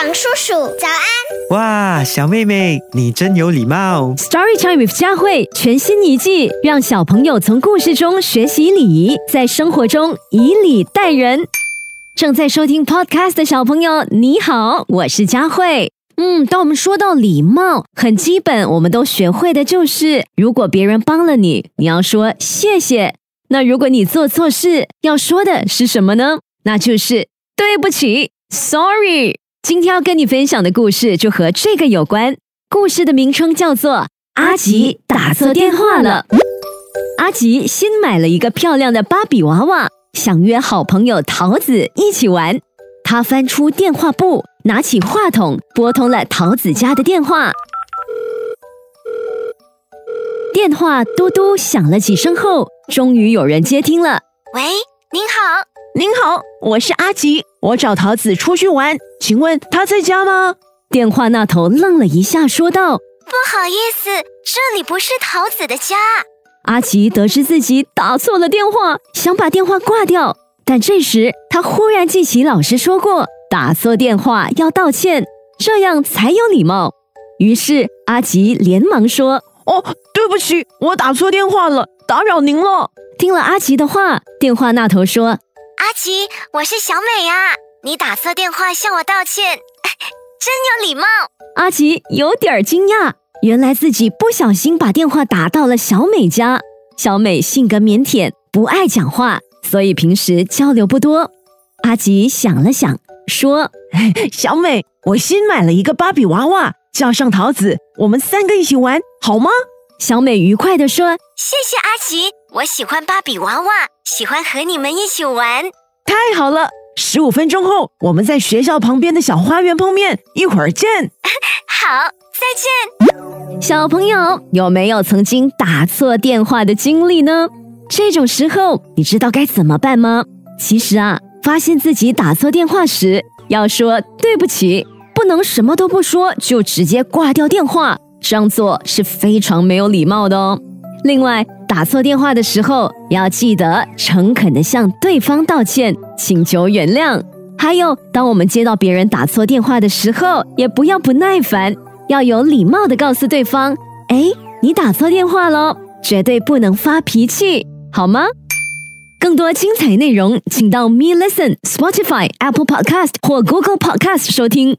车长叔叔，早安！哇，小妹妹，你真有礼貌。Story Time with 佳慧全新一季，让小朋友从故事中学习礼仪，在生活中以礼待人。正在收听 Podcast 的小朋友，你好，我是佳慧。嗯，当我们说到礼貌，很基本，我们都学会的就是，如果别人帮了你，你要说谢谢。那如果你做错事，要说的是什么呢？那就是对不起，Sorry。今天要跟你分享的故事就和这个有关。故事的名称叫做《阿吉打错电话了》。阿吉新买了一个漂亮的芭比娃娃，想约好朋友桃子一起玩。他翻出电话簿，拿起话筒，拨通了桃子家的电话。电话嘟嘟响了几声后，终于有人接听了。喂，您好，您好，我是阿吉，我找桃子出去玩，请问她在家吗？电话那头愣了一下，说道不好意思，这里不是桃子的家。：“阿奇得知自己打错了电话，想把电话挂掉，但这时他忽然记起老师说过，打错电话要道歉，这样才有礼貌。于是阿奇连忙说哦，对不起，我打错电话了，打扰您了。：“听了阿奇的话，电话那头说阿吉，我是小美呀、你打错电话向我道歉，真有礼貌。阿吉有点惊讶，原来自己不小心把电话打到了小美家。小美性格腼腆，不爱讲话，所以平时交流不多。阿吉想了想，说 小美，我新买了一个芭比娃娃，叫上桃子，我们三个一起玩好吗？：“小美愉快地说，谢谢阿奇，我喜欢芭比娃娃，喜欢和你们一起玩。太好了！十五分钟后，我们在学校旁边的小花园碰面，一会儿见。好，再见。小朋友有没有曾经打错电话的经历呢？这种时候，你知道该怎么办吗？其实啊，发现自己打错电话时，要说对不起，不能什么都不说就直接挂掉电话，这样做是非常没有礼貌的哦。另外，打错电话的时候，要记得诚恳地向对方道歉，请求原谅。还有，当我们接到别人打错电话的时候，也不要不耐烦，要有礼貌地告诉对方：“哎，你打错电话喽！”绝对不能发脾气，好吗？更多精彩内容，请到 Me Listen、Spotify、Apple Podcast 或 Google Podcast 收听。